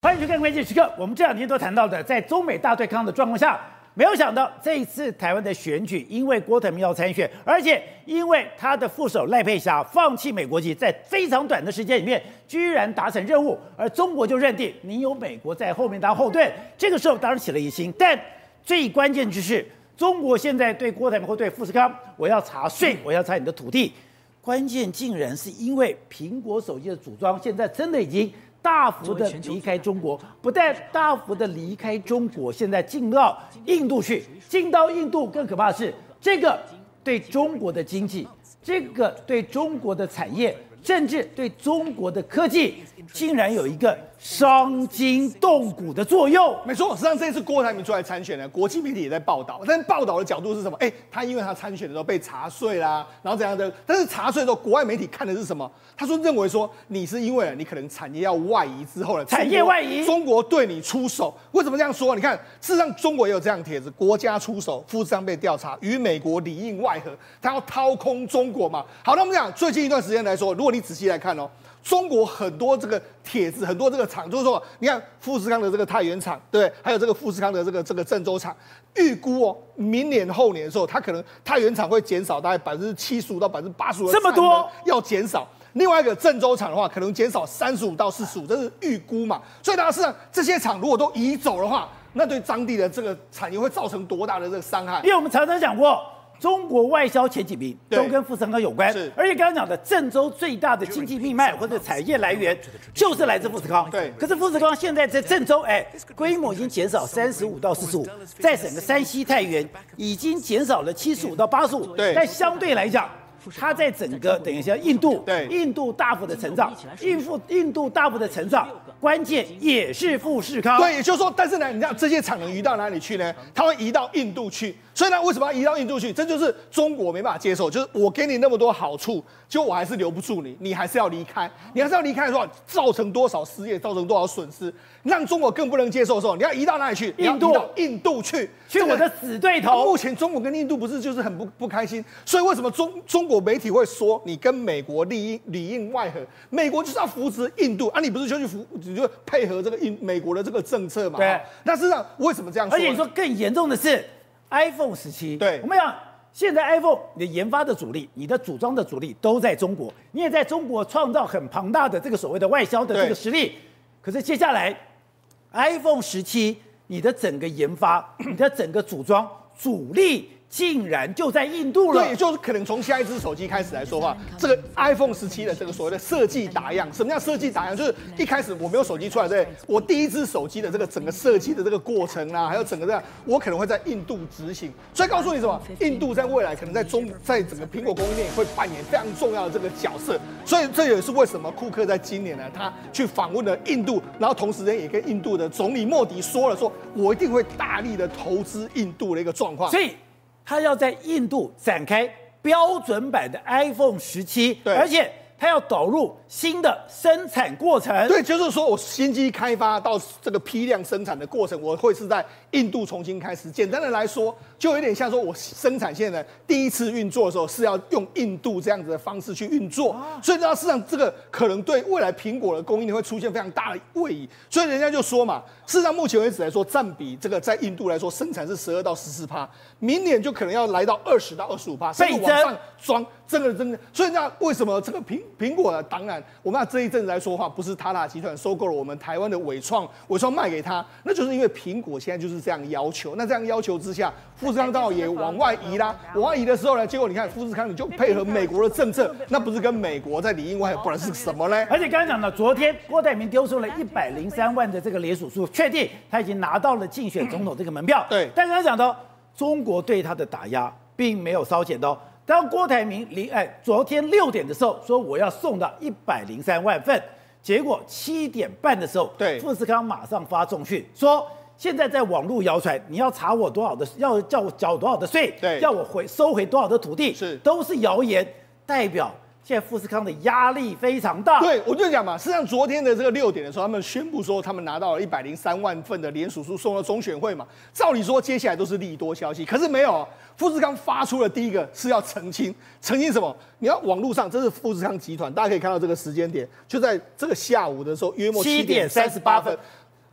欢迎收看关键时刻。我们这两天都谈到的，在中美大对抗的状况下，没有想到这一次台湾的选举，因为郭台铭要参选，而且因为他的副手赖佩霞放弃美国籍，在非常短的时间里面，居然达成任务，而中国就认定你有美国在后面当后盾。这个时候当然起了疑心，但最关键就是中国现在对郭台铭或对富士康，我要查税，我要查你的土地。关键竟然是因为苹果手机的组装，现在真的已经。大幅的离开中国，不但大幅的离开中国，现在进到印度去，进到印度更可怕的是，这个对中国的经济，这个对中国的产业，甚至对中国的科技，竟然有一个。伤筋动骨的作用，没错。实际上这次郭台铭出来参选呢，国际媒体也在报道，但是报道的角度是什么？哎，他因为他参选的时候被查税啦，然后怎样的？但是查税的时候，国外媒体看的是什么？他说认为说你是因为你可能产业要外移之后呢，产业外移，中国对你出手。为什么这样说？你看，事实上中国也有这样帖子，国家出手，富士康被调查，与美国里应外合，他要掏空中国嘛？好，那我们讲最近一段时间来说，如果你仔细来看哦。中国很多这个帖子，很多这个厂，就是说，你看富士康的这个太原厂，对，还有这个富士康的这个这个郑州厂，预估哦，明年后年的时候，它可能太原厂会减少大概百分之七十五到百分之八十五，这么多要减少。另外一个郑州厂的话，可能减少三十五到四十五，这是预估嘛。所以大家是这些厂如果都移走的话，那对当地的这个产业会造成多大的这个伤害？因为我们常常讲过。中国外销前几名都跟富士康有关，而且刚刚讲的郑州最大的经济命脉或者产业来源，就是来自富士康。对。可是富士康现在在郑州，哎，规模已经减少三十五到四十五，在整个山西太原已经减少了七十五到八十五。对。但相对来讲，它在整个等一下印度，对，印度大幅的成长，印度印度大幅的成长，关键也是富士康。对，也就是说，但是呢，你知道这些产能移到哪里去呢？它会移到印度去。所以呢，为什么要移到印度去？这就是中国没办法接受，就是我给你那么多好处，结果我还是留不住你，你还是要离开，你还是要离开的时候，造成多少失业，造成多少损失，让中国更不能接受的时候，你要移到哪里去？印度，到印度去，去我的死对头。目前中国跟印度不是就是很不不开心，所以为什么中中国媒体会说你跟美国里应里应外合？美国就是要扶持印度啊，你不是就去扶，你就配合这个英美国的这个政策嘛？对。那事实上为什么这样说？而且你说更严重的是。iPhone 十七，对，我们讲现在 iPhone 你的研发的主力，你的组装的主力都在中国，你也在中国创造很庞大的这个所谓的外销的这个实力。可是接下来 iPhone 十七，你的整个研发，你的整个组装主力。竟然就在印度了，对，就是可能从下一支手机开始来说话，这个 iPhone 十七的这个所谓的设计打样，什么叫设计打样？就是一开始我没有手机出来，对，我第一支手机的这个整个设计的这个过程啊，还有整个这样，我可能会在印度执行。所以告诉你什么？印度在未来可能在中，在整个苹果供应链会扮演非常重要的这个角色。所以这也是为什么库克在今年呢，他去访问了印度，然后同时呢也跟印度的总理莫迪说了，说我一定会大力的投资印度的一个状况。所以。他要在印度展开标准版的 iPhone 十七，而且他要导入新的生产过程。对，就是说我新机开发到这个批量生产的过程，我会是在印度重新开始。简单的来说，就有点像说我生产线的第一次运作的时候是要用印度这样子的方式去运作，所以呢，事实上这个可能对未来苹果的供应链会出现非常大的位移。所以人家就说嘛。事实上，目前为止来说，占比这个在印度来说，生产是十二到十四趴，明年就可能要来到二十到二十五趴，甚至往上装，真的真的。所以那为什么这个苹苹果呢？当然，我们要这一阵子来说话，不是塔塔集团收购了我们台湾的伟创，伟创卖给他，那就是因为苹果现在就是这样要求。那这样要求之下，富士康刚好也往外移啦。往外移的时候呢，结果你看富士康你就配合美国的政策，那不是跟美国在里应外合，不然是什么呢？而且刚刚讲到，昨天郭台铭丢出了一百零三万的这个连署数。确定他已经拿到了竞选总统这个门票，对。但是他讲到中国对他的打压并没有稍减的。当郭台铭零哎昨天六点的时候说我要送到一百零三万份，结果七点半的时候，对，富士康马上发重讯说现在在网络谣传你要查我多少的，要叫我缴多少的税，对，要我回收回多少的土地，是都是谣言，代表。现在富士康的压力非常大。对，我就讲嘛，实际上昨天的这个六点的时候，他们宣布说他们拿到了一百零三万份的连署书送到中选会嘛。照理说接下来都是利多消息，可是没有。富士康发出了第一个是要澄清，澄清什么？你要网络上，这是富士康集团，大家可以看到这个时间点，就在这个下午的时候，约莫七点三十八分。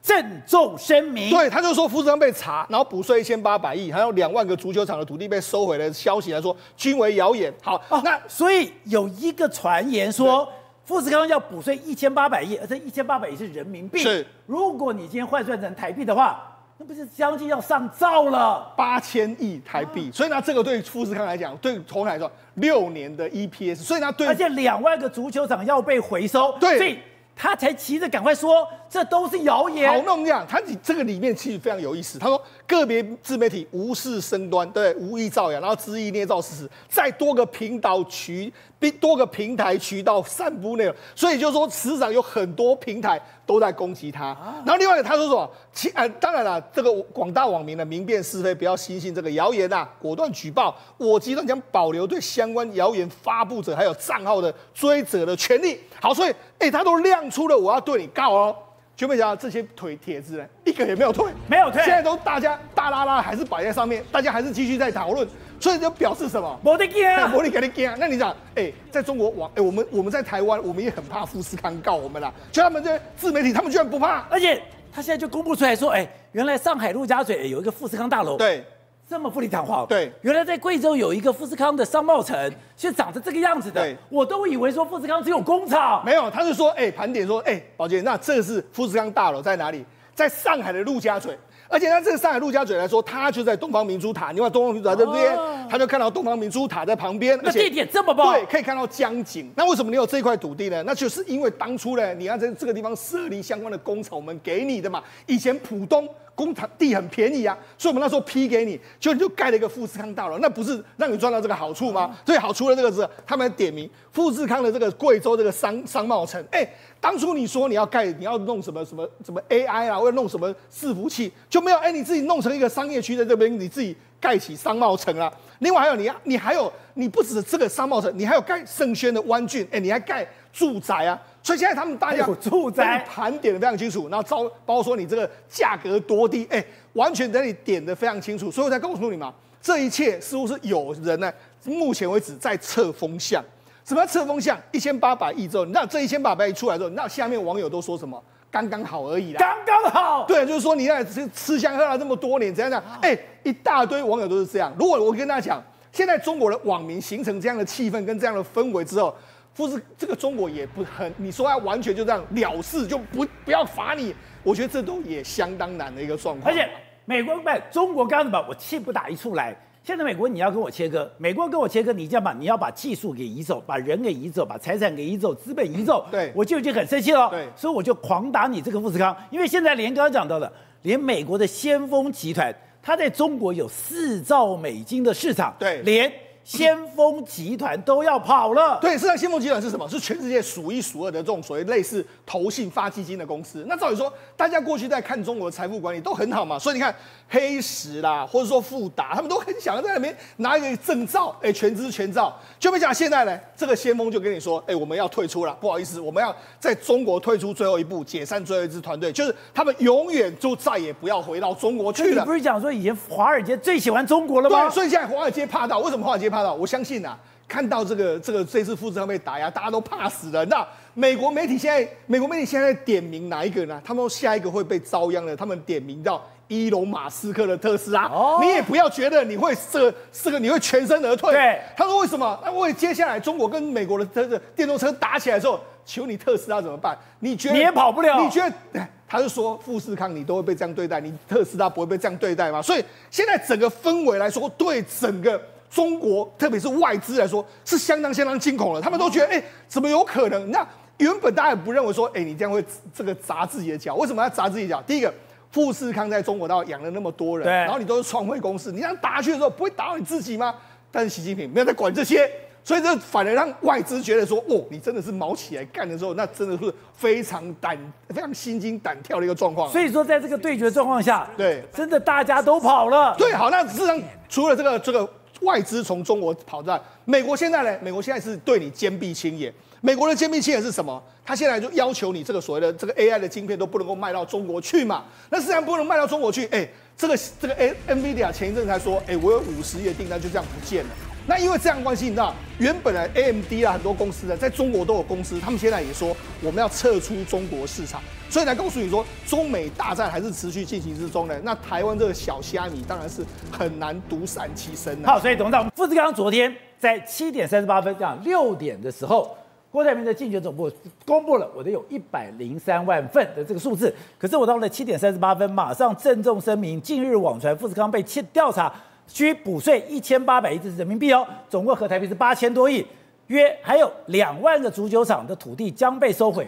郑重声明。对，他就说富士康被查，然后补税一千八百亿，还有两万个足球场的土地被收回来的消息来说，均为谣言。好，哦、那所以有一个传言说，富士康要补税一千八百亿，而这一千八百亿是人民币。是，如果你今天换算成台币的话。那不是将近要上兆了，八千亿台币，啊、所以呢，这个对富士康来讲，对鸿海来说，六年的 EPS，所以呢，对，而且两万个足球场要被回收，对，所以他才急着赶快说，这都是谣言。好弄这样，他这个里面其实非常有意思。他说，个别自媒体无事生端，对，无意造谣，然后恣意捏造事实，在多个频道渠，多个平台渠道散布内容，所以就是说，事实上有很多平台。都在攻击他，然后另外他说什么？其呃，当然了，这个广大网民呢，明辨是非，不要轻信这个谣言啊，果断举报。我集团将保留对相关谣言发布者还有账号的追责的权利。好，所以哎，他都亮出了我要对你告哦。就没想到这些腿帖子呢，一个也没有退，没有退，现在都大家大拉拉还是摆在上面，大家还是继续在讨论。所以就表示什么？没得惊，没得惊。那你讲，哎、欸，在中国网，哎、欸，我们我们在台湾，我们也很怕富士康告我们啦。就他们这自媒体，他们居然不怕。而且他现在就公布出来说，哎、欸，原来上海陆家嘴有一个富士康大楼，对，这么富丽堂皇。对，原来在贵州有一个富士康的商贸城，是长着这个样子的。对，我都以为说富士康只有工厂，没有，他是说，哎、欸，盘点说，哎、欸，宝杰，那这是富士康大楼在哪里？在上海的陆家嘴。而且他这个上海陆家嘴来说，他就在东方明珠塔。你看东方明珠塔这边，哦、他就看到东方明珠塔在旁边。那地点这么棒，对，可以看到江景。那为什么你有这块土地呢？那就是因为当初呢，你要在这个地方设立相关的工厂，我们给你的嘛。以前浦东。工厂地很便宜啊，所以我们那时候批给你，就你就盖了一个富士康大楼，那不是让你赚到这个好处吗？最好除了这个是他们点名富士康的这个贵州这个商商贸城。哎，当初你说你要盖，你要弄什么什么什么 AI 啊，或者弄什么伺服器，就没有哎，你自己弄成一个商业区在这边，你自己盖起商贸城啊。另外还有你，你还有你不止这个商贸城，你还有盖盛轩的湾郡，哎，你还盖住宅啊。所以现在他们大家住宅盘点的非常清楚，然后招包括说你这个价格多低，哎，完全等你点的非常清楚，所以我才告诉你嘛，这一切似乎是有人呢，目前为止在测风向。什么叫测风向？一千八百亿之后，那这一千八百亿出来之后，那下面网友都说什么？刚刚好而已啦，刚刚好。对，就是说你在吃吃香喝辣这么多年，怎样讲？哎，一大堆网友都是这样。如果我跟大家讲，现在中国的网民形成这样的气氛跟这样的氛围之后。不是这个中国也不很，你说要完全就这样了事，就不不要罚你，我觉得这都也相当难的一个状况。而且美国不，中国刚刚把我气不打一处来。现在美国你要跟我切割，美国跟我切割，你这样把你要把技术给移走，把人给移走，把财产给移走，资本移走，对，我就已经很生气了。对，所以我就狂打你这个富士康，因为现在连刚刚讲到的，连美国的先锋集团，它在中国有四兆美金的市场，对，连。先锋集团都要跑了。对，实际上先锋集团是什么？是全世界数一数二的这种所谓类似投信发基金的公司。那照理说，大家过去在看中国的财富管理都很好嘛，所以你看黑石啦，或者说富达，他们都很想要在那边拿一个证照，哎，全资全照。就没想到现在呢，这个先锋就跟你说，哎，我们要退出了，不好意思，我们要在中国退出最后一步，解散最后一支团队，就是他们永远就再也不要回到中国去了。你不是讲说以前华尔街最喜欢中国了吗？对，所以现在华尔街怕到，为什么华尔街怕？我相信啊，看到这个这个这次富士康被打压，大家都怕死了。那美国媒体现在，美国媒体现在点名哪一个呢？他们说下一个会被遭殃的，他们点名到伊隆马斯克的特斯拉。哦，你也不要觉得你会这个这个你会全身而退。对，他说为什么？那为接下来中国跟美国的这个电动车打起来的时候，求你特斯拉怎么办？你觉得你也跑不了？你觉得？他就说富士康你都会被这样对待，你特斯拉不会被这样对待吗？所以现在整个氛围来说，对整个。中国特别是外资来说是相当相当惊恐了，他们都觉得，哎、欸，怎么有可能？那原本大家也不认为说，哎、欸，你这样会这个砸自己的脚？为什么要砸自己脚？第一个，富士康在中国大陆养了那么多人，然后你都是创汇公司，你这样打下去的时候，不会打到你自己吗？但是习近平没有在管这些，所以这反而让外资觉得说，哦，你真的是毛起来干的时候，那真的是非常胆、非常心惊胆跳的一个状况。所以说，在这个对决状况下，对，真的大家都跑了。对，好，那事实上除了这个这个。外资从中国跑在美国，现在呢？美国现在是对你坚壁清野。美国的坚壁清野是什么？他现在就要求你这个所谓的这个 AI 的晶片都不能够卖到中国去嘛？那既然不能卖到中国去，哎，这个这个 NVIDIA 前一阵才说，哎，我有五十亿的订单就这样不见了。那因为这样关系，你知道，原本的 AMD 啊，很多公司呢，在中国都有公司，他们现在也说我们要撤出中国市场，所以来告诉你说，中美大战还是持续进行之中呢。那台湾这个小虾米当然是很难独善其身。好，所以董事长富士康昨天在七点三十八分，这样六点的时候。郭台铭的竞选总部公布了我的有一百零三万份的这个数字，可是我到了七点三十八分，马上郑重声明，近日网传富士康被调查，需补税一千八百亿人民币哦，总共合台币是八千多亿，约还有两万个足球场的土地将被收回。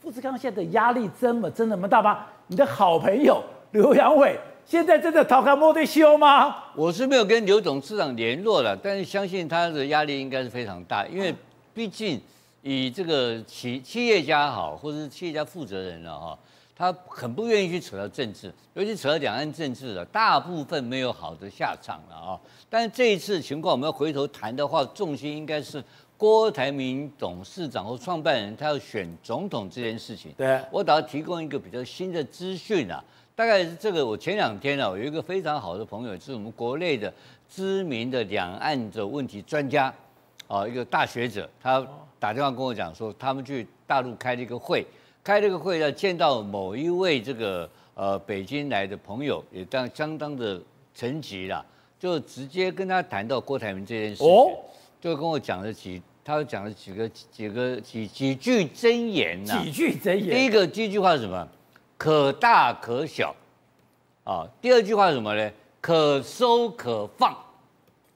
富士康现在的压力这么真的那么大吗？你的好朋友刘阳伟现在真的逃开莫对修吗？我是没有跟刘董事长联络了，但是相信他的压力应该是非常大，因为毕竟。以这个企企业家好，或者是企业家负责人了哈，他很不愿意去扯到政治，尤其扯到两岸政治的，大部分没有好的下场了啊。但是这一次情况，我们要回头谈的话，重心应该是郭台铭董事长或创办人他要选总统这件事情。对，我打算提供一个比较新的资讯啊，大概是这个，我前两天啊，我有一个非常好的朋友，是我们国内的知名的两岸的问题专家。哦，一个大学者，他打电话跟我讲说，他们去大陆开了一个会，开了一个会要见到某一位这个呃北京来的朋友，也当相当的层级了，就直接跟他谈到郭台铭这件事情，就跟我讲了几，他讲了几个几个几几句真言呐，几句真言。第一个第一句话是什么？可大可小，啊，第二句话是什么呢？可收可放。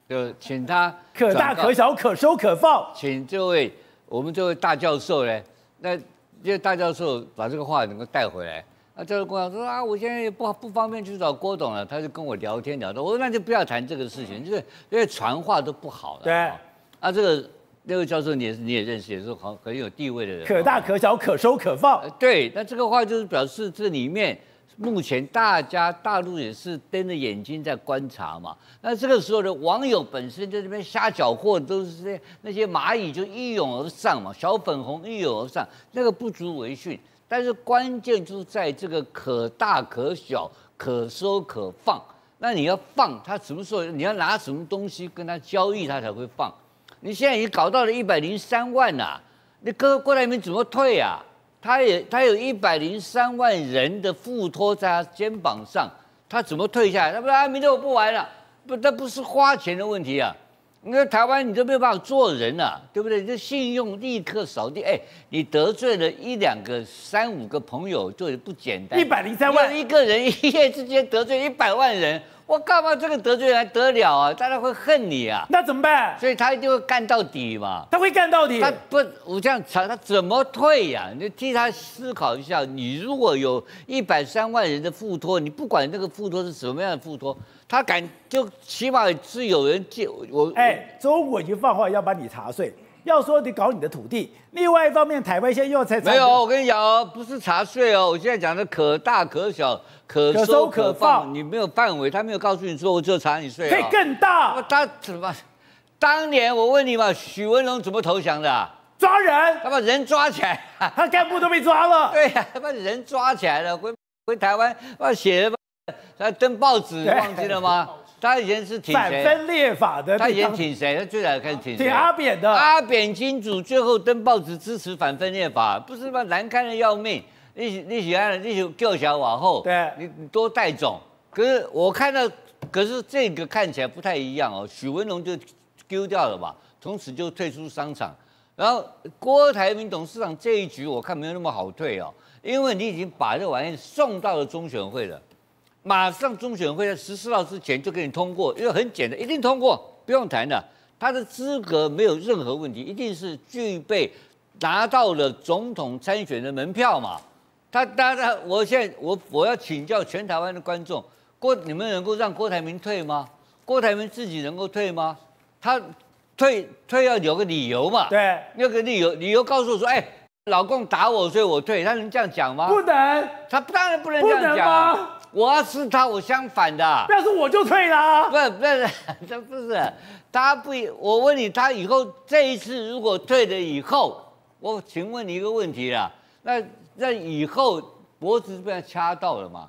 就请他可大可小，可收可放。请这位我们这位大教授呢，那这大教授把这个话能够带回来。那教授跟我说啊，我现在也不不方便去找郭董了。他就跟我聊天聊的，我说那就不要谈这个事情，就是因为传话都不好了。对。啊，这个那位教授你也你也认识，也是很很有地位的人。可大可小，可收可放。对，那这个话就是表示这里面。目前大家大陆也是瞪着眼睛在观察嘛，那这个时候的网友本身在这边瞎搅和，都是些那些蚂蚁就一拥而上嘛，小粉红一拥而上，那个不足为训。但是关键就在这个可大可小，可收可放。那你要放，他什么时候你要拿什么东西跟他交易，他才会放。你现在已经搞到了一百零三万呐，你哥郭台铭怎么退啊？他也他有一百零三万人的付托在他肩膀上，他怎么退下来？他不啊，明天我不玩了，不，那不是花钱的问题啊。你说台湾你都没有办法做人了，啊，对不对？这信用立刻扫地。哎，你得罪了一两个、三五个朋友就不简单。一百零三万，一个人一夜之间得罪一百万人。我干嘛这个得罪还得了啊？大家会恨你啊？那怎么办？所以他一定会干到底嘛。他会干到底？他不，我这样查，他怎么退呀、啊？你替他思考一下。你如果有一百三万人的附托，你不管那个附托是什么样的附托，他敢就起码是有人借我。哎，中国已经放话要把你查税，要说你搞你的土地。另外一方面，台湾现在又要才没有，我跟你讲哦，不是查税哦，我现在讲的可大可小。可收可放，你没有范围，他没有告诉你说我就查你税，可以更大。他怎么？当年我问你嘛，许文龙怎么投降的？抓人，他把人抓起来，他干部都被抓了。对呀，他把人抓起来了，回回台湾，把写的，他登报纸，忘记了吗？他以前是挺谁？反分裂法的。他以前挺谁？他最早开始挺谁？挺阿扁的。阿扁金主最后登报纸支持反分裂法，不是吗？难看的要命。你你喜欢你就叫小往后，对，你你多带种。可是我看到，可是这个看起来不太一样哦。许文龙就丢掉了吧，从此就退出商场。然后郭台铭董事长这一局，我看没有那么好退哦，因为你已经把这玩意送到了中选会了，马上中选会在十四号之前就给你通过，因为很简单，一定通过，不用谈了。他的资格没有任何问题，一定是具备拿到了总统参选的门票嘛。他当然，我现在我我要请教全台湾的观众，郭你们能够让郭台铭退吗？郭台铭自己能够退吗？他退退要有个理由嘛？对，有个理由，理由告诉我说，哎，老公打我，所以我退，他能这样讲吗？不能，他当然不能这样讲啊。我要是他，我相反的，要是我就退了。不是不是，这不是他不，我问你，他以后这一次如果退了以后，我请问你一个问题啦，那。那以后脖子被他掐到了嘛？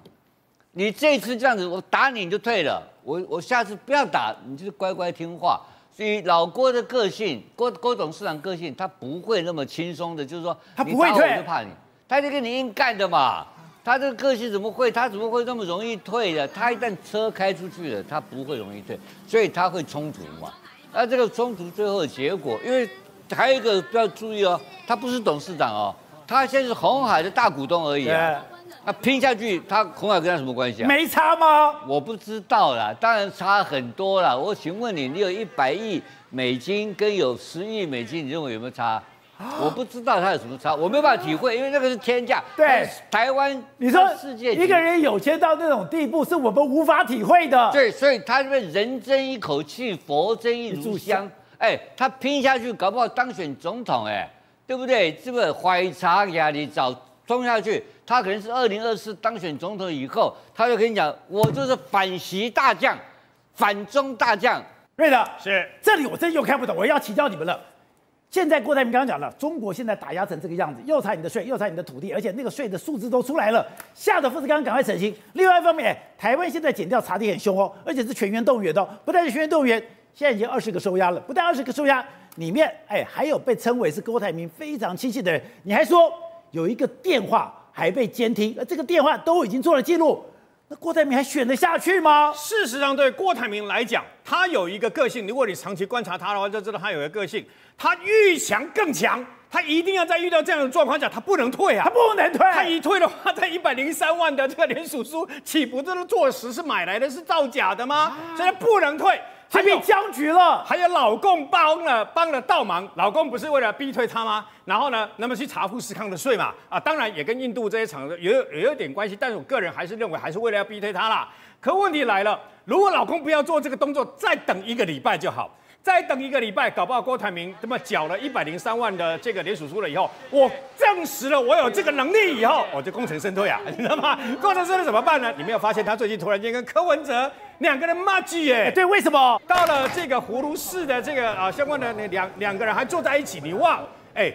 你这次这样子，我打你你就退了。我我下次不要打，你就是乖乖听话。所以老郭的个性，郭郭董事长个性，他不会那么轻松的，就是说他不会退，我就怕你，他就跟你硬干的嘛。他这个个性怎么会？他怎么会那么容易退的？他一旦车开出去了，他不会容易退，所以他会冲突嘛。那这个冲突最后的结果，因为还有一个要注意哦，他不是董事长哦，他现在是红海的大股东而已啊。那拼下去，他红海跟他什么关系啊？没差吗？我不知道啦，当然差很多啦。我请问你，你有一百亿美金跟有十亿美金，你认为有没有差？我不知道他有什么差，我没有办法体会，因为那个是天价。对，台湾，你说世界一个人有钱到那种地步，是我们无法体会的。对，所以他这边人争一口气，佛争一炷香。哎，他拼下去，搞不好当选总统，哎，对不对？这个怀才压力早冲下去，他可能是二零二四当选总统以后，他就跟你讲，我就是反习大将，反中大将。对的，是这里我真又看不懂，我要请教你们了。现在郭台铭刚刚讲了，中国现在打压成这个样子，又查你的税，又查你的土地，而且那个税的数字都出来了，吓得富士康赶快澄清。另外一方面，台湾现在检调查得很凶哦，而且是全员动员的，不但是全员动员，现在已经二十个收押了，不但二十个收押，里面哎还有被称为是郭台铭非常亲信的人，你还说有一个电话还被监听，而这个电话都已经做了记录。那郭台铭还选得下去吗？事实上，对郭台铭来讲，他有一个个性。如果你长期观察他的话，就知道他有一个个性。他遇强更强，他一定要在遇到这样的状况下，他不能退啊！他不能退。他一退的话，在一百零三万的这个联署书，岂不是坐实是买来的，是造假的吗？啊、所以他不能退。还被僵局了，还有老公帮了帮了倒忙，老公不是为了逼退他吗？然后呢，那么去查富士康的税嘛，啊，当然也跟印度这些厂也有也有点关系，但是我个人还是认为还是为了要逼退他啦。可问题来了，如果老公不要做这个动作，再等一个礼拜就好。再等一个礼拜，搞不好郭台铭这么缴了一百零三万的这个联署书了以后，我证实了我有这个能力以后，我就功成身退啊，你知道吗？功成身退怎么办呢？你没有发现他最近突然间跟柯文哲两个人骂街耶？对，为什么？到了这个葫芦市的这个啊相关的那两两个人还坐在一起，你忘？哎，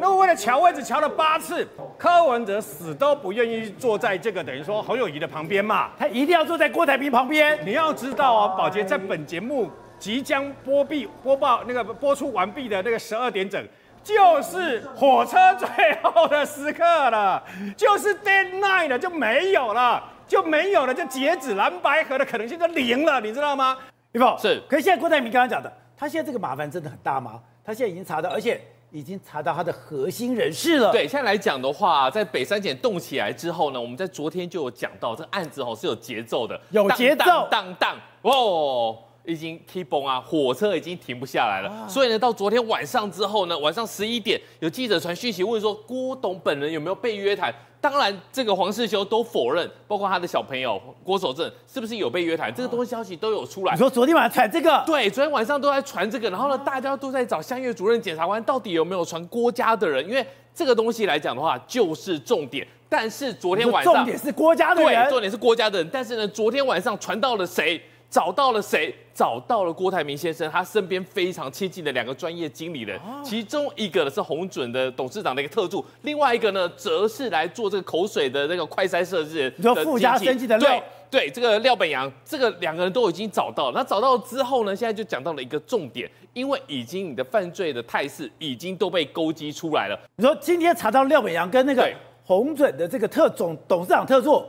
那为了乔位置乔了八次，柯文哲死都不愿意坐在这个等于说侯友宜的旁边嘛，他一定要坐在郭台铭旁边。你要知道啊，宝杰在本节目。即将播毕播报那个播出完毕的那个十二点整，就是火车最后的时刻了，就是 dead night 了，就没有了，就没有了，就截止蓝白河的可能性就零了，你知道吗？对不？是。可是现在郭台铭刚刚讲的，他现在这个麻烦真的很大吗？他现在已经查到，而且已经查到他的核心人士了。对，现在来讲的话，在北三检动起来之后呢，我们在昨天就有讲到，这案子哦是有节奏的，有节奏，当当哦。已经 keep on 啊，火车已经停不下来了。啊、所以呢，到昨天晚上之后呢，晚上十一点，有记者传讯息问说，郭董本人有没有被约谈？当然，这个黄世修都否认，包括他的小朋友郭守正是不是有被约谈？啊、这个东西消息都有出来。你说昨天晚上传这个？对，昨天晚上都在传这个。然后呢，大家都在找相越主任检察官到底有没有传郭家的人？因为这个东西来讲的话，就是重点。但是昨天晚上重点是郭家的人，对，重点是郭家的人。但是呢，昨天晚上传到了谁？找到了谁？找到了郭台铭先生，他身边非常亲近的两个专业经理人，其中一个呢是鸿准的董事长的一个特助，另外一个呢则是来做这个口水的那个快筛设置。你说附加生技的廖？对对，这个廖本阳，这个两个人都已经找到了。那找到之后呢，现在就讲到了一个重点，因为已经你的犯罪的态势已经都被勾稽出来了。你说今天查到廖本阳跟那个鸿准的这个特总董事长特助。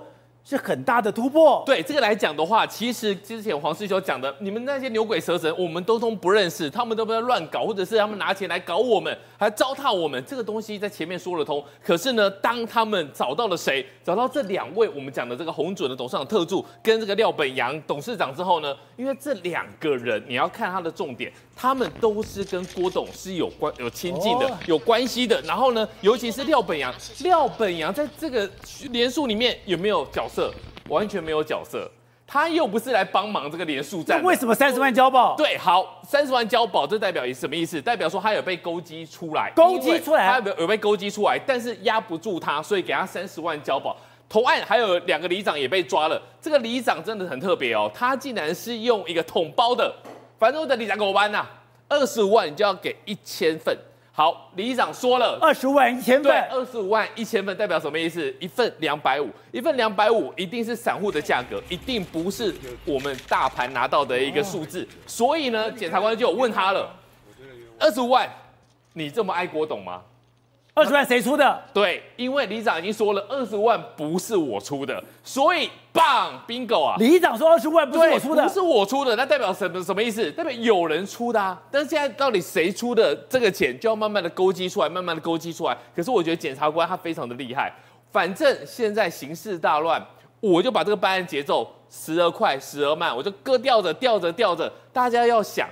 是很大的突破。对这个来讲的话，其实之前黄士修讲的，你们那些牛鬼蛇神，我们都通不认识，他们都不要乱搞，或者是他们拿钱来搞我们，还糟蹋我们，这个东西在前面说得通。可是呢，当他们找到了谁，找到这两位我们讲的这个鸿准的董事长特助跟这个廖本阳董事长之后呢，因为这两个人你要看他的重点，他们都是跟郭董是有关有亲近的有关系的。然后呢，尤其是廖本阳，廖本阳在这个连署里面有没有角色？完全没有角色，他又不是来帮忙这个连署战。为什么三十万交保？对，好，三十万交保，这代表什么意思？代表说他有被勾稽出来，勾稽出来，他有有被勾稽出来，但是压不住他，所以给他三十万交保。投案还有两个里长也被抓了，这个里长真的很特别哦，他竟然是用一个统包的，反正我等你长给我搬呐，二十五万你就要给一千份。好，李长说了，二十五万一千份，对，二十五万一千份代表什么意思？一份两百五，一份两百五，一定是散户的价格，一定不是我们大盘拿到的一个数字。所以呢，检察官就有问他了，二十五万，你这么爱郭董吗？二十万谁出的？对，因为里长已经说了，二十万不是我出的，所以棒，bingo 啊！里长说二十万不是我出的，不是我出的，那代表什么？什么意思？代表有人出的啊！但是现在到底谁出的这个钱，就要慢慢的勾稽出来，慢慢的勾稽出来。可是我觉得检察官他非常的厉害，反正现在形势大乱，我就把这个办案节奏时而快，时而慢，我就各调着调着调着，大家要想。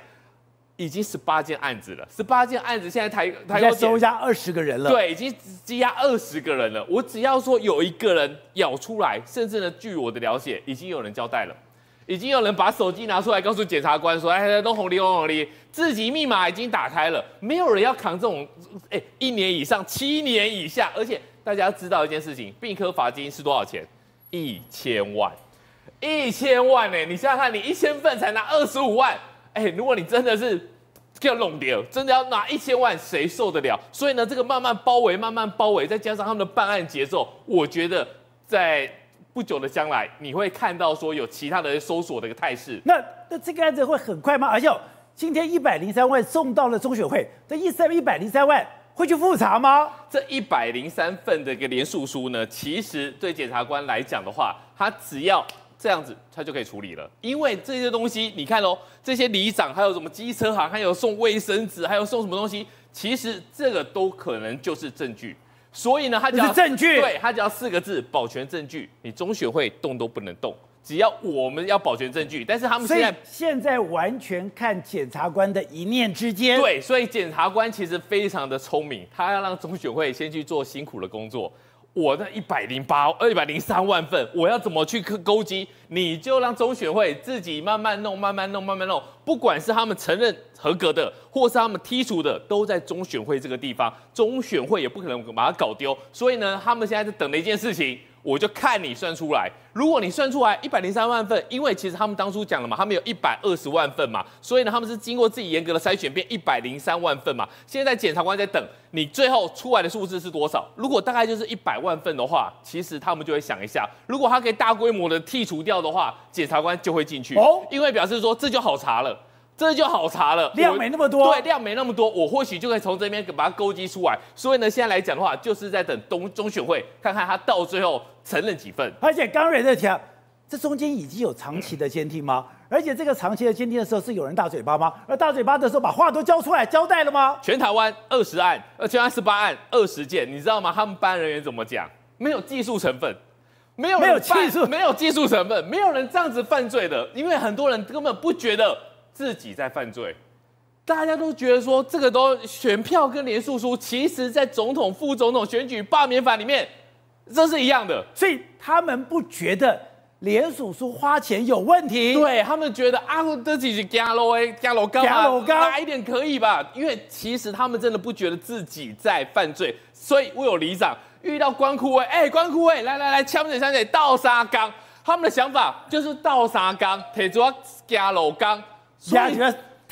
已经十八件案子了，十八件案子现在台台要收押二十个人了，对，已经羁押二十个人了。我只要说有一个人咬出来，甚至呢，据我的了解，已经有人交代了，已经有人把手机拿出来告诉检察官说：“哎，都红利，都红利，自己密码已经打开了，没有人要扛这种，哎，一年以上，七年以下，而且大家要知道一件事情，并科罚金是多少钱？一千万，一千万呢？你想想看，你一千份才拿二十五万。”哎，如果你真的是要弄掉，真的要拿一千万，谁受得了？所以呢，这个慢慢包围，慢慢包围，再加上他们的办案节奏，我觉得在不久的将来，你会看到说有其他的搜索的一个态势。那那这个案子会很快吗？而且今天一百零三万送到了中选会，这一三一百零三万会去复查吗？这一百零三份的一个连诉书呢，其实对检察官来讲的话，他只要。这样子他就可以处理了，因为这些东西你看哦，这些里长还有什么机车行，还有送卫生纸，还有送什么东西，其实这个都可能就是证据。所以呢，他只要证据，对，他只要四个字：保全证据。你中选会动都不能动，只要我们要保全证据。但是他们现在现在完全看检察官的一念之间。对，所以检察官其实非常的聪明，他要让中选会先去做辛苦的工作。我的一百零八、二一百零三万份，我要怎么去勾机？你就让中选会自己慢慢弄、慢慢弄、慢慢弄。不管是他们承认合格的，或是他们剔除的，都在中选会这个地方。中选会也不可能把它搞丢。所以呢，他们现在在等的一件事情。我就看你算出来，如果你算出来一百零三万份，因为其实他们当初讲了嘛，他们有一百二十万份嘛，所以呢，他们是经过自己严格的筛选，变一百零三万份嘛。现在检察官在等你最后出来的数字是多少？如果大概就是一百万份的话，其实他们就会想一下，如果他可以大规模的剔除掉的话，检察官就会进去哦，因为表示说这就好查了。这就好查了，量没那么多，对，量没那么多，我或许就可以从这边把它勾稽出来。所以呢，现在来讲的话，就是在等东中选会看看他到最后承认几份。而且刚瑞在讲，这中间已经有长期的监听吗？而且这个长期的监听的时候，是有人大嘴巴吗？而大嘴巴的时候，把话都交出来交代了吗？全台湾二十案，呃，全台十八案，二十件，你知道吗？他们办案人员怎么讲？没有技术成分，没有没有技术，没有技术成分，没有人这样子犯罪的，因为很多人根本不觉得。自己在犯罪，大家都觉得说这个都选票跟连署书，其实在总统、副总统选举罢免法里面，这是一样的，所以他们不觉得连署书花钱有问题，对他们觉得啊，这几是加楼哎，加楼高，加楼高，大一点可以吧？因为其实他们真的不觉得自己在犯罪，所以我有里长遇到关枯位，哎，关枯位，来来来，枪姐枪姐，倒沙缸，他们的想法就是倒沙缸，铁主要加楼缸。所以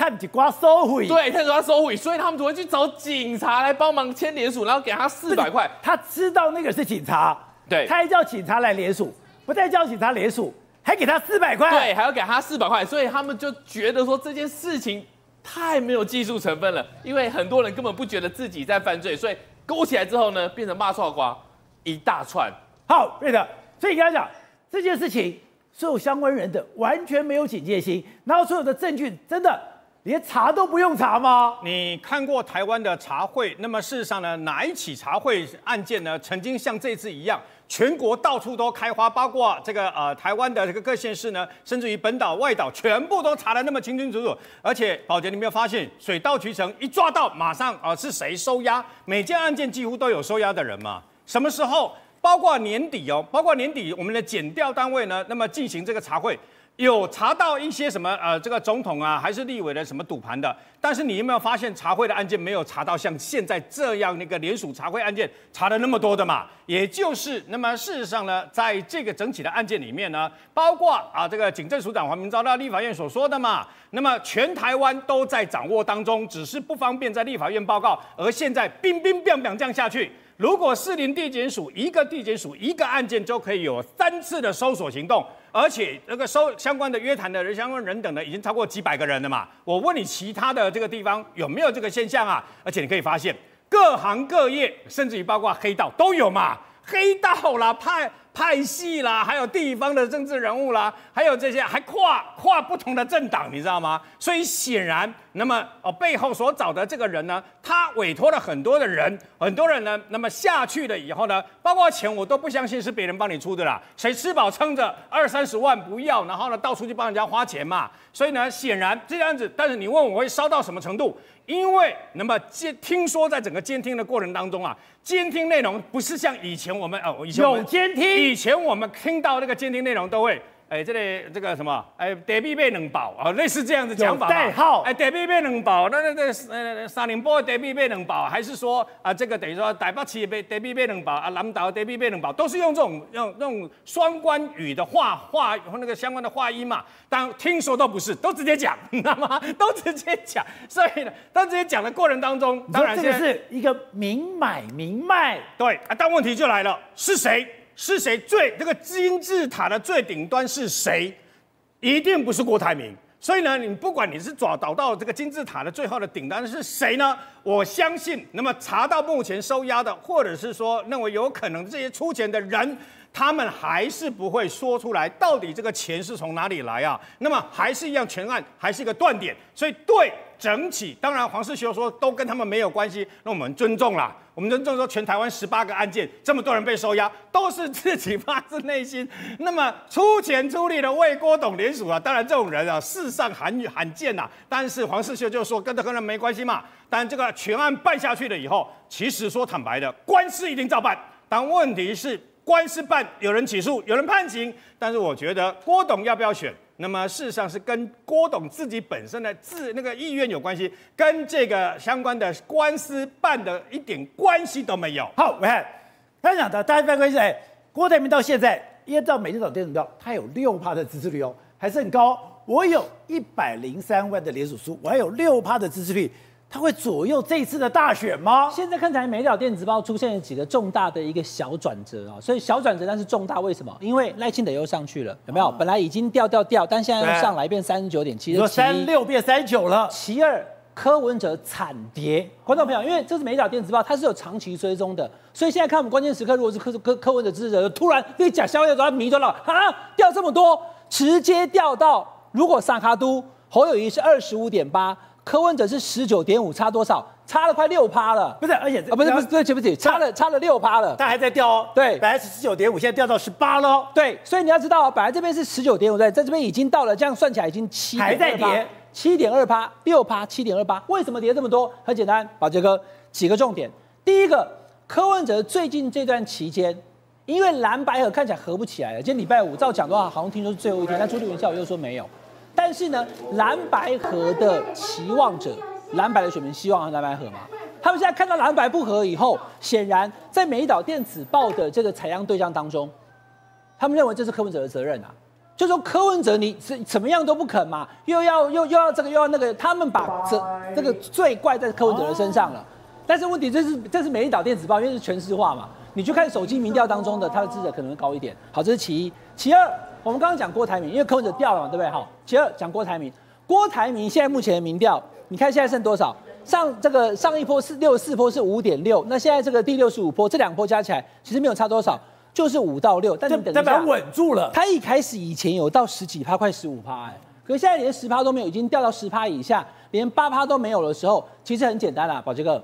他们就刮收回，对，他说他收回，所以他们只会去找警察来帮忙签连署，然后给他四百块。他知道那个是警察，对，他还叫警察来连署，不再叫警察连署，还给他四百块，对，还要给他四百块，所以他们就觉得说这件事情太没有技术成分了，因为很多人根本不觉得自己在犯罪，所以勾起来之后呢，变成骂错瓜一大串。好，对的，所以跟他讲这件事情。所有相关人的完全没有警戒心，然后所有的证据真的连查都不用查吗？你看过台湾的茶会？那么事实上呢，哪一起茶会案件呢？曾经像这次一样，全国到处都开花，包括这个呃台湾的这个各县市呢，甚至于本岛外岛，全部都查得那么清清楚楚。而且宝杰，你没有发现水到渠成，一抓到马上啊、是谁收押？每件案件几乎都有收押的人嘛？什么时候？包括年底哦，包括年底我们的检调单位呢，那么进行这个茶会。有查到一些什么呃，这个总统啊，还是立委的什么赌盘的？但是你有没有发现查贿的案件没有查到像现在这样那个联署查贿案件查了那么多的嘛？也就是那么事实上呢，在这个整体的案件里面呢，包括啊这个警政署长黄明昭到立法院所说的嘛，那么全台湾都在掌握当中，只是不方便在立法院报告。而现在冰冰冰冰这样下去。如果士林地检署一个地检署一个案件就可以有三次的搜索行动，而且那个收相关的约谈的人、相关人等呢已经超过几百个人了嘛？我问你，其他的这个地方有没有这个现象啊？而且你可以发现，各行各业，甚至于包括黑道都有嘛？黑道啦，派。派系啦，还有地方的政治人物啦，还有这些还跨跨不同的政党，你知道吗？所以显然，那么哦背后所找的这个人呢，他委托了很多的人，很多人呢，那么下去了以后呢，包括钱我都不相信是别人帮你出的啦，谁吃饱撑着二三十万不要，然后呢到处去帮人家花钱嘛。所以呢，显然这样子，但是你问我会烧到什么程度？因为那么监听说在整个监听的过程当中啊，监听内容不是像以前我们哦，以前有监听，以前我们听到那个监听内容都会。哎，这里这个什么？哎，德比被冷保啊，类似这样的讲法。代号。哎，德比被冷保，那那那呃，三零波台北被冷保，还是说啊，这个等于说台北市被德比被冷保啊，南岛德比被冷保，都是用这种用那种双关语的话话和那个相关的话音嘛。当听说都不是，都直接讲，你知道吗？都直接讲。所以呢，当直接讲的过程当中，当然这个是一个明买明卖。对啊，但问题就来了，是谁？是谁最这个金字塔的最顶端是谁？一定不是郭台铭。所以呢，你不管你是找找到这个金字塔的最后的顶端是谁呢？我相信，那么查到目前收押的，或者是说认为有可能这些出钱的人，他们还是不会说出来，到底这个钱是从哪里来啊？那么还是一样，全案还是一个断点。所以对整体，当然黄世修说都跟他们没有关系，那我们尊重啦。我们尊重说，全台湾十八个案件，这么多人被收押，都是自己发自内心，那么出钱出力的为郭董联署啊。当然这种人啊，世上罕罕见呐。但是黄世修就说跟他跟人没关系嘛。但这个全案办下去了以后，其实说坦白的，官司一定照办。但问题是。官司办，有人起诉，有人判刑，但是我觉得郭董要不要选，那么事实上是跟郭董自己本身的自那个意愿有关系，跟这个相关的官司办的一点关系都没有。好，我看他讲的，大家发现哎，郭台铭到现在依照美丽岛电子报，他有六趴的支持率哦，还是很高。我有一百零三万的连署书，我还有六趴的支持率。他会左右这一次的大选吗？现在看起来，美丽岛电子报出现了几个重大的一个小转折啊，所以小转折但是重大，为什么？因为赖清德又上去了，有没有？本来已经掉掉掉，但现在又上来变三十九点七，三六变三九了。其二，柯文哲惨跌，观众朋友，因为这是美丽岛电子报，它是有长期追踪的，所以现在看我们关键时刻，如果是柯柯柯文哲支持者，突然被假消息都要迷住了啊，掉这么多，直接掉到如果萨卡都侯友谊是二十五点八。柯文哲是十九点五，差多少？差了快六趴了。不是，而且啊，不是不是，对不起，差了差了六趴了。它还在掉哦。对，本来是十九点五，现在掉到十八了。对，所以你要知道，本来这边是十九点五，在在这边已经到了，这样算起来已经七还在跌，七点二趴，六趴，七点二趴。为什么跌这么多？很简单，宝杰哥几个重点。第一个，柯文哲最近这段期间，因为蓝白合看起来合不起来了。今天礼拜五照讲的话，好像听说是最后一天，但朱立文下午又说没有。但是呢，蓝白河的期望者。蓝白的选民希望和蓝白河吗？他们现在看到蓝白不合以后，显然在美丽岛电子报的这个采样对象当中，他们认为这是柯文哲的责任啊，就说柯文哲你是怎么样都不肯嘛，又要又又要这个又要那个，他们把这这个罪怪在柯文哲的身上了。但是问题这是这是美丽岛电子报，因为是全市化嘛，你去看手机民调当中的他的支持可能会高一点。好，这是其一。其二，我们刚刚讲郭台铭，因为柯文哲掉了嘛，对不对？好，其二讲郭台铭，郭台铭现在目前的民调。你看现在剩多少？上这个上一波是六十四波是五点六，那现在这个第六十五波，这两波加起来其实没有差多少，就是五到六。但你等一下，代表稳住了。他一开始以前有到十几趴，快十五趴，哎，可是现在连十趴都没有，已经掉到十趴以下，连八趴都没有的时候，其实很简单啦，宝杰哥，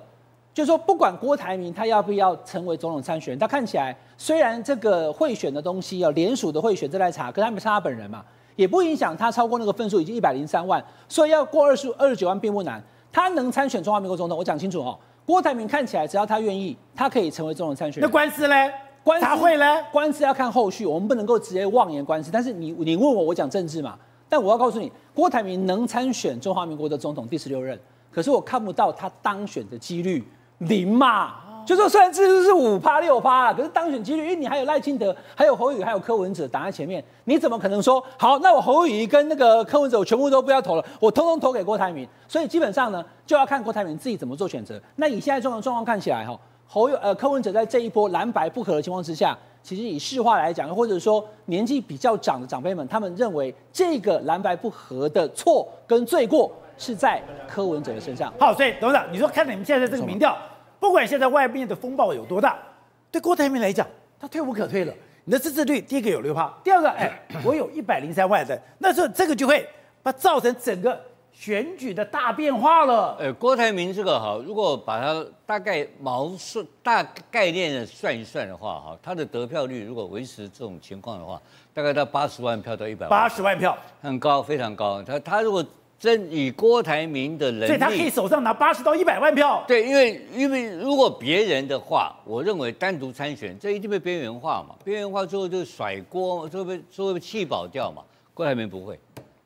就是说不管郭台铭他要不要成为总统参选人，他看起来虽然这个贿选的东西要联署的贿选正在查，可他没查他本人嘛。也不影响他超过那个分数，已经一百零三万，所以要过二十二十九万并不难。他能参选中华民国总统，我讲清楚哦。郭台铭看起来只要他愿意，他可以成为总统参选人。那官司呢？官司他会呢？官司要看后续，我们不能够直接妄言官司。但是你你问我，我讲政治嘛。但我要告诉你，郭台铭能参选中华民国的总统第十六任，可是我看不到他当选的几率零嘛。就说虽然这次是五趴六趴啊，可是当选几率，因为你还有赖清德，还有侯友，还有柯文哲挡在前面，你怎么可能说好？那我侯友跟那个柯文哲，我全部都不要投了，我通通投给郭台铭。所以基本上呢，就要看郭台铭自己怎么做选择。那以现在这种状况看起来，哈，侯友呃柯文哲在这一波蓝白不合的情况之下，其实以市话来讲，或者说年纪比较长的长辈们，他们认为这个蓝白不合的错跟罪过是在柯文哲的身上。好，所以董事长，你说看你们现在这个民调。不管现在外面的风暴有多大，对郭台铭来讲，他退无可退了。你的支持率第一个有六趴，第二个，哎，我有一百零三万的，那时候这个就会把造成整个选举的大变化了。呃，郭台铭这个哈，如果把它大概毛算大概念的算一算的话哈，他的得票率如果维持这种情况的话，大概到八十万票到一百万，八十万票很高，非常高。他他如果真以郭台铭的能力，所以他可以手上拿八十到一百万票。对，因为因为如果别人的话，我认为单独参选，这一定被边缘化嘛。边缘化之后就甩锅，就会被就会被气保掉嘛。郭台铭不会，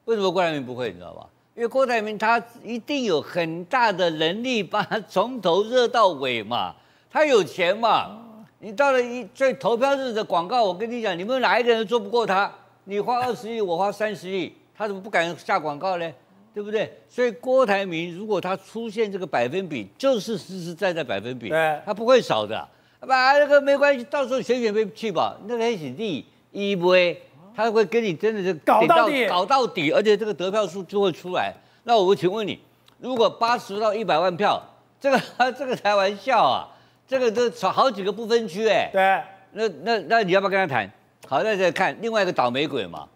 为什么郭台铭不会？你知道吧？因为郭台铭他一定有很大的能力，把他从头热到尾嘛。他有钱嘛。你到了一最投票日的广告，我跟你讲，你们哪一个人做不过他？你花二十亿，我花三十亿，他怎么不敢下广告呢？对不对？所以郭台铭如果他出现这个百分比，就是实实在在百分比，对，他不会少的。把那个没关系，到时候选选被去吧，那个是第一位，他会跟你真的是搞到底，搞到底，而且这个得票数就会出来。那我请问你，如果八十到一百万票，这个 这个开玩笑啊，这个都少好几个不分区哎。对，那那那你要不要跟他谈？好，那再看另外一个倒霉鬼嘛，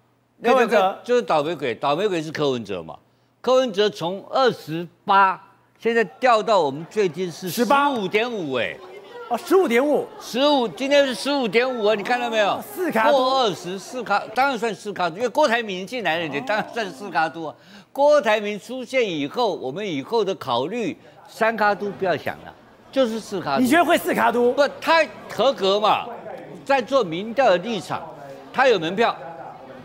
柯文哲就是倒霉鬼，倒霉鬼是柯文哲嘛。柯文哲从二十八，现在掉到我们最近是十五点五哎，哦，十五点五，十五，今天是十五点五啊，你看到没有？四卡多，过二十四卡，当然算四卡多，因为郭台铭进来了，你当然算四卡多。啊。郭台铭出现以后，我们以后的考虑三卡都不要想了，就是四卡。你觉得会四卡多？不，他合格嘛，在做民调的立场，他有门票，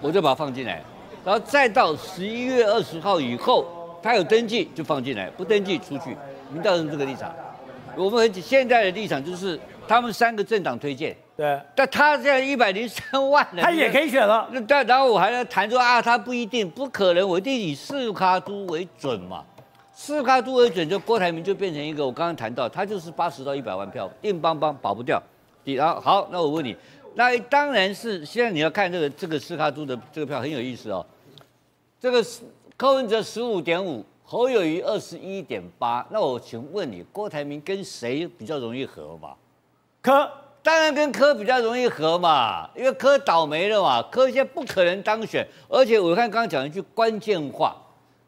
我就把他放进来。然后再到十一月二十号以后，他有登记就放进来，不登记出去。民调人这个立场，我们很现在的立场就是他们三个政党推荐。对。但他现在一百零三万人，他也可以选了。那但然后我还要谈说啊，他不一定，不可能，我一定以四卡都为准嘛。四卡都为准，就郭台铭就变成一个我刚刚谈到，他就是八十到一百万票，硬邦邦保不掉。然后好，那我问你。那当然是现在你要看这个这个斯卡都的这个票很有意思哦。这个是柯文哲十五点五，侯友谊二十一点八。那我请问你，郭台铭跟谁比较容易合嘛？柯当然跟柯比较容易合嘛，因为柯倒霉了嘛，柯现在不可能当选。而且我看刚刚讲一句关键话，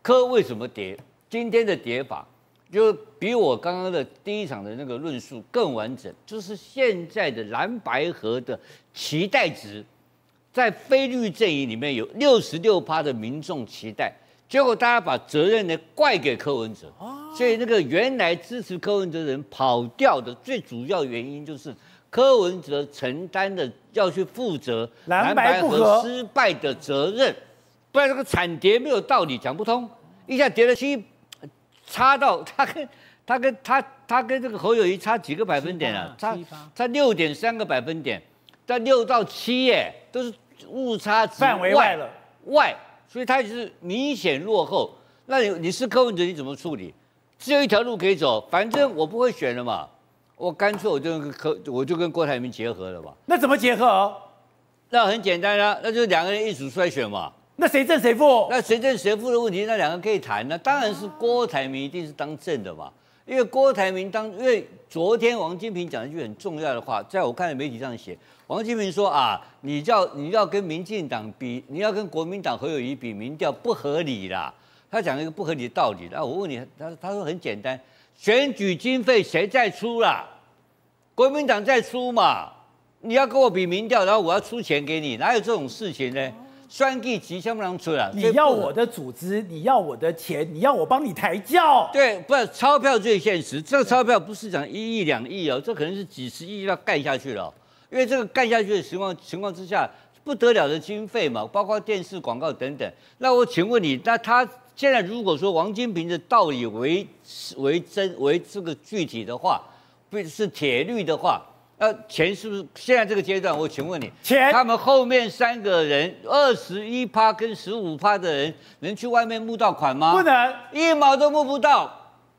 柯为什么跌？今天的跌法。就比我刚刚的第一场的那个论述更完整，就是现在的蓝白河的期待值，在非绿阵营里面有六十六趴的民众期待，结果大家把责任呢怪给柯文哲，所以那个原来支持柯文哲的人跑掉的最主要原因就是柯文哲承担的要去负责蓝白合失败的责任，不然这个惨跌没有道理，讲不通，一下跌了七。差到他跟他跟他他跟这个侯友谊差几个百分点啊？差差六点三个百分点，但六到七耶，都是误差范围外了外，所以他也是明显落后。那你你是柯文哲，你怎么处理？只有一条路可以走，反正我不会选了嘛，我干脆我就跟柯我就跟郭台铭结合了吧。那怎么结合？那很简单啊，那就两个人一组出来选嘛。那谁正谁负？那谁正谁负的问题，那两个可以谈。那当然是郭台铭一定是当正的嘛，因为郭台铭当，因为昨天王金平讲了一句很重要的话，在我看的媒体上写，王金平说啊，你叫你要跟民进党比，你要跟国民党侯友宜比民调不合理啦。他讲一个不合理的道理。那我问你，他他说很简单，选举经费谁在出啦？国民党在出嘛？你要跟我比民调，然后我要出钱给你，哪有这种事情呢？算计吉祥不能出来。你要我的组织，你要我的钱，你要我帮你抬轿。对，不是钞票最现实。这个钞票不是讲一亿两亿哦，这可能是几十亿要盖下去了。因为这个干下去的情况情况之下，不得了的经费嘛，包括电视广告等等。那我请问你，那他现在如果说王金平的道理为为真为这个具体的话，不是铁律的话，那钱是不是现在这个阶段？我请问你，钱他们后面三个人二十一趴跟十五趴的人能去外面募到款吗？不能，一毛都募不到。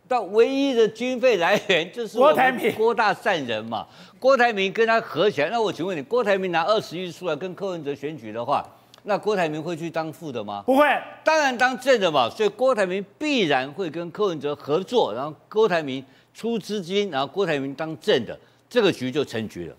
到唯一的经费来源就是郭台铭、郭大善人嘛。郭台铭跟他合起来，那我请问你，郭台铭拿二十亿出来跟柯文哲选举的话，那郭台铭会去当副的吗？不会，当然当正的嘛。所以郭台铭必然会跟柯文哲合作，然后郭台铭出资金，然后郭台铭当正的，这个局就成局了。